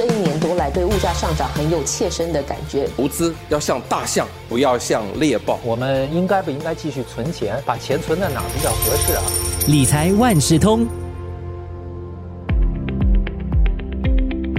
这一年多来对物价上涨很有切身的感觉。投资要像大象，不要像猎豹。我们应该不应该继续存钱？把钱存在哪比较合适啊？理财万事通。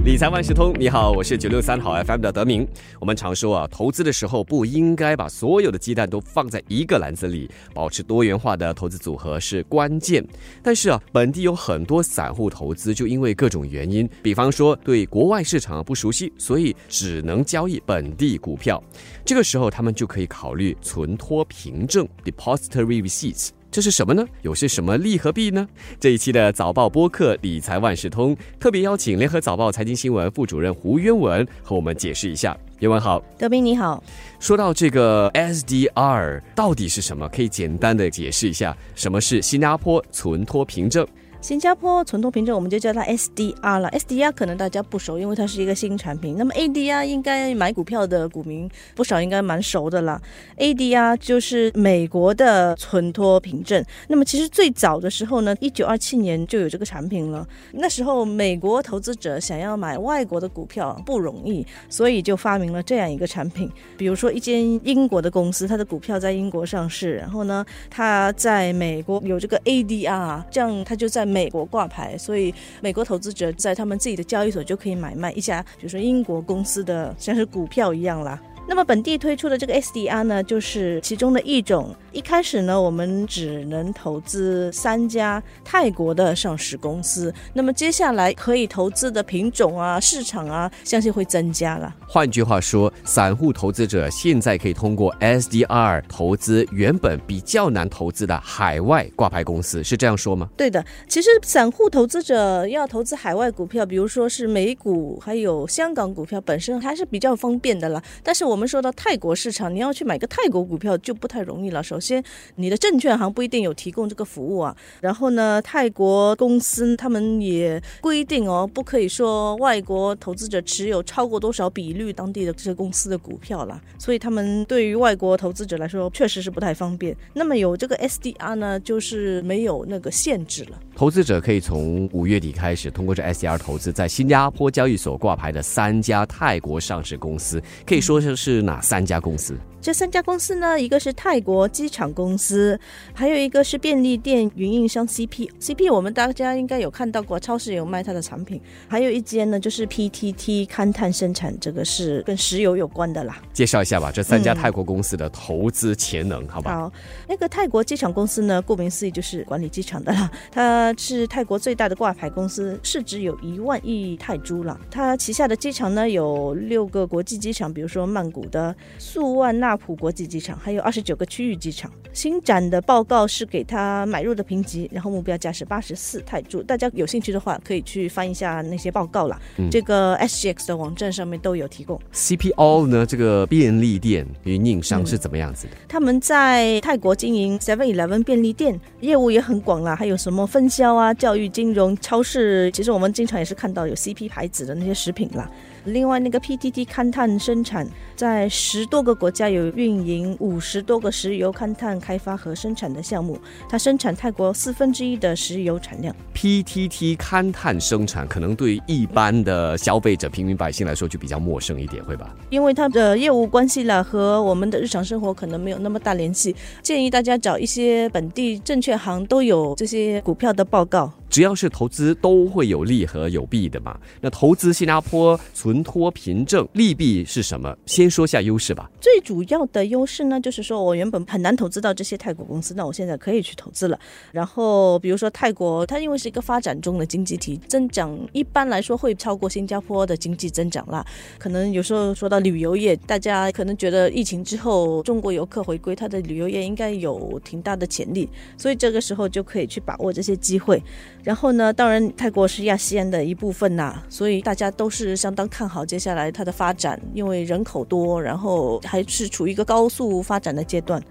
理财万事通，你好，我是九六三好 FM 的德明。我们常说啊，投资的时候不应该把所有的鸡蛋都放在一个篮子里，保持多元化的投资组合是关键。但是啊，本地有很多散户投资就因为各种原因，比方说对国外市场不熟悉，所以只能交易本地股票。这个时候，他们就可以考虑存托凭证 （depository receipts）。这是什么呢？有些什么利和弊呢？这一期的早报播客理财万事通特别邀请联合早报财经新闻副主任胡渊文和我们解释一下。渊文好，德斌你好。说到这个 SDR 到底是什么？可以简单的解释一下什么是新加坡存托凭证？新加坡存托凭证，我们就叫它 SDR 了。SDR 可能大家不熟，因为它是一个新产品。那么 ADR 应该买股票的股民不少，应该蛮熟的啦。ADR 就是美国的存托凭证。那么其实最早的时候呢，一九二七年就有这个产品了。那时候美国投资者想要买外国的股票不容易，所以就发明了这样一个产品。比如说一间英国的公司，它的股票在英国上市，然后呢，它在美国有这个 ADR，这样它就在。美国挂牌，所以美国投资者在他们自己的交易所就可以买卖一家，比如说英国公司的，像是股票一样啦。那么本地推出的这个 SDR 呢，就是其中的一种。一开始呢，我们只能投资三家泰国的上市公司。那么接下来可以投资的品种啊、市场啊，相信会增加了。换句话说，散户投资者现在可以通过 SDR 投资原本比较难投资的海外挂牌公司，是这样说吗？对的，其实散户投资者要投资海外股票，比如说是美股还有香港股票，本身还是比较方便的了。但是我们我们说到泰国市场，你要去买个泰国股票就不太容易了。首先，你的证券行不一定有提供这个服务啊。然后呢，泰国公司他们也规定哦，不可以说外国投资者持有超过多少比率当地的这些公司的股票了。所以他们对于外国投资者来说，确实是不太方便。那么有这个 SDR 呢，就是没有那个限制了。投资者可以从五月底开始，通过这 SDR 投资在新加坡交易所挂牌的三家泰国上市公司，可以说是是哪三家公司？这三家公司呢，一个是泰国机场公司，还有一个是便利店运营商 CP。CP 我们大家应该有看到过，超市有卖它的产品。还有一间呢，就是 PTT 勘探生产，这个是跟石油有关的啦。介绍一下吧，这三家泰国公司的投资潜能，好吧？好，那个泰国机场公司呢，顾名思义就是管理机场的啦。它是泰国最大的挂牌公司，市值有一万亿泰铢了。它旗下的机场呢，有六个国际机场，比如说曼谷的素万国际机场还有二十九个区域机场。新展的报告是给他买入的评级，然后目标价是八十四泰铢。大家有兴趣的话，可以去翻一下那些报告啦。这个 SGX 的网站上面都有提供。CPO 呢？这个便利店运营商是怎么样子的？他们在泰国经营 Seven Eleven 便利店，业务也很广啦。还有什么分销啊、教育、金融、超市，其实我们经常也是看到有 CP 牌子的那些食品啦。另外，那个 PTT 勘探生产在十多个国家有运营五十多个石油勘探开发和生产的项目，它生产泰国四分之一的石油产量。PTT 勘探生产可能对一般的消费者、平民百姓来说就比较陌生一点，会吧？因为它的业务关系啦，和我们的日常生活可能没有那么大联系。建议大家找一些本地证券行，都有这些股票的报告。只要是投资，都会有利和有弊的嘛。那投资新加坡存托凭证，利弊是什么？先说下优势吧。最主要的优势呢，就是说我原本很难投资到这些泰国公司，那我现在可以去投资了。然后，比如说泰国，它因为是一个发展中的经济体，增长一般来说会超过新加坡的经济增长啦。可能有时候说到旅游业，大家可能觉得疫情之后中国游客回归，它的旅游业应该有挺大的潜力，所以这个时候就可以去把握这些机会。然后呢，当然泰国是亚细安的一部分呐，所以大家都是相当看好接下来它的发展，因为人口多，然后还是处于一个高速发展的阶段。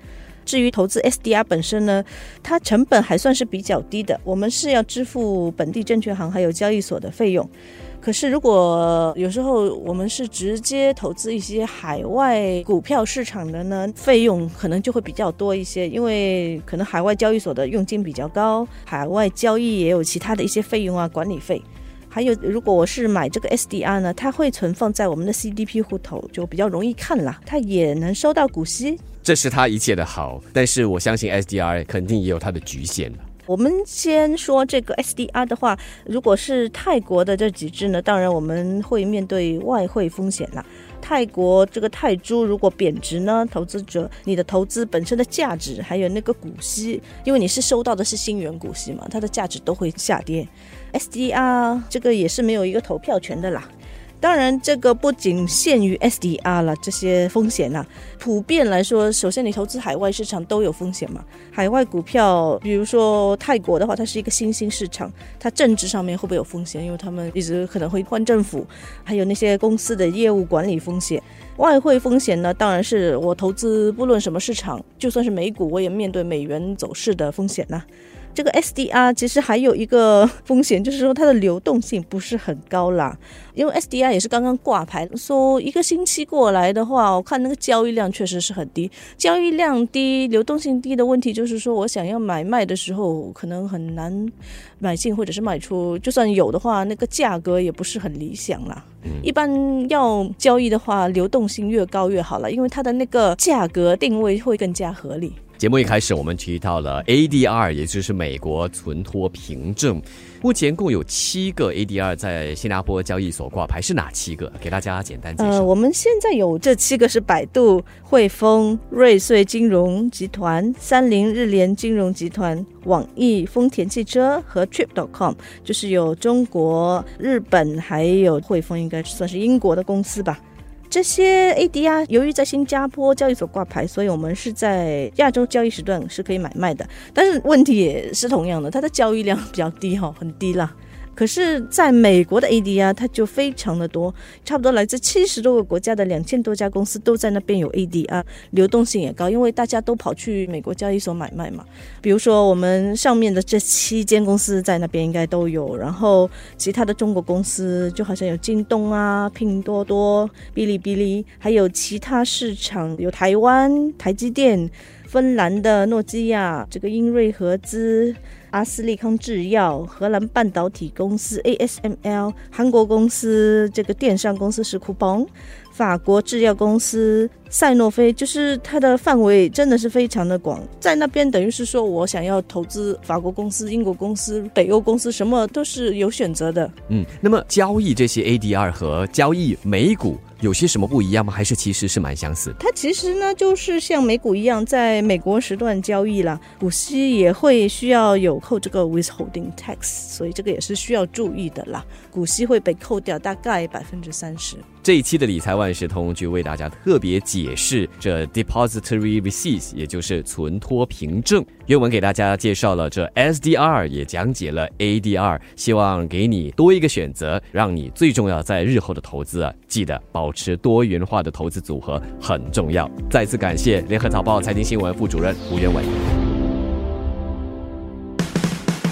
至于投资 SDR 本身呢，它成本还算是比较低的，我们是要支付本地证券行还有交易所的费用。可是，如果有时候我们是直接投资一些海外股票市场的呢，费用可能就会比较多一些，因为可能海外交易所的佣金比较高，海外交易也有其他的一些费用啊，管理费。还有，如果我是买这个 SDR 呢，它会存放在我们的 CDP 户头，就比较容易看啦。它也能收到股息。这是它一切的好，但是我相信 SDR 肯定也有它的局限我们先说这个 SDR 的话，如果是泰国的这几只呢，当然我们会面对外汇风险啦。泰国这个泰铢如果贬值呢，投资者你的投资本身的价值，还有那个股息，因为你是收到的是新元股息嘛，它的价值都会下跌。SDR 这个也是没有一个投票权的啦。当然，这个不仅限于 SDR 了，这些风险呐，普遍来说，首先你投资海外市场都有风险嘛。海外股票，比如说泰国的话，它是一个新兴市场，它政治上面会不会有风险？因为他们一直可能会换政府，还有那些公司的业务管理风险。外汇风险呢，当然是我投资不论什么市场，就算是美股，我也面对美元走势的风险呐。这个 SDR 其实还有一个 风险，就是说它的流动性不是很高啦。因为 SDR 也是刚刚挂牌，说一个星期过来的话，我看那个交易量确实是很低。交易量低、流动性低的问题，就是说我想要买卖的时候，可能很难买进或者是卖出。就算有的话，那个价格也不是很理想啦。一般要交易的话，流动性越高越好了，因为它的那个价格定位会更加合理。节目一开始，我们提到了 ADR，也就是美国存托凭证。目前共有七个 ADR 在新加坡交易所挂牌，是哪七个？给大家简单介绍。呃，我们现在有这七个是百度、汇丰、瑞穗金融集团、三菱日联金融集团、网易、丰田汽车和 Trip.com，就是有中国、日本还有汇丰，应该算是英国的公司吧。这些 ADR 由于在新加坡交易所挂牌，所以我们是在亚洲交易时段是可以买卖的。但是问题也是同样的，它的交易量比较低哈，很低啦。可是，在美国的 ADR 它就非常的多，差不多来自七十多个国家的两千多家公司都在那边有 ADR，流动性也高，因为大家都跑去美国交易所买卖嘛。比如说，我们上面的这七间公司在那边应该都有，然后其他的中国公司就好像有京东啊、拼多多、哔哩哔哩，还有其他市场有台湾台积电、芬兰的诺基亚、这个英瑞合资。阿斯利康制药、荷兰半导体公司 ASML、韩国公司这个电商公司是酷邦、法国制药公司赛诺菲，就是它的范围真的是非常的广，在那边等于是说我想要投资法国公司、英国公司、北欧公司，什么都是有选择的。嗯，那么交易这些 ADR 和交易美股。有些什么不一样吗？还是其实是蛮相似？它其实呢，就是像美股一样，在美国时段交易啦，股息也会需要有扣这个 withholding tax，所以这个也是需要注意的啦。股息会被扣掉大概百分之三十。这一期的理财万事通就为大家特别解释这 depository receipts，也就是存托凭证。原文给大家介绍了这 SDR，也讲解了 ADR，希望给你多一个选择，让你最重要在日后的投资啊，记得保持多元化的投资组合很重要。再次感谢联合早报财经新闻副主任吴元伟。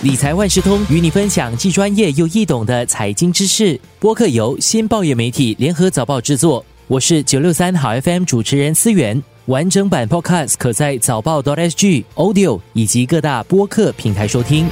理财万事通与你分享既专业又易懂的财经知识。播客由新报业媒体联合早报制作。我是九六三好 FM 主持人思源。完整版 Podcast 可在早报 .sg Audio 以及各大播客平台收听。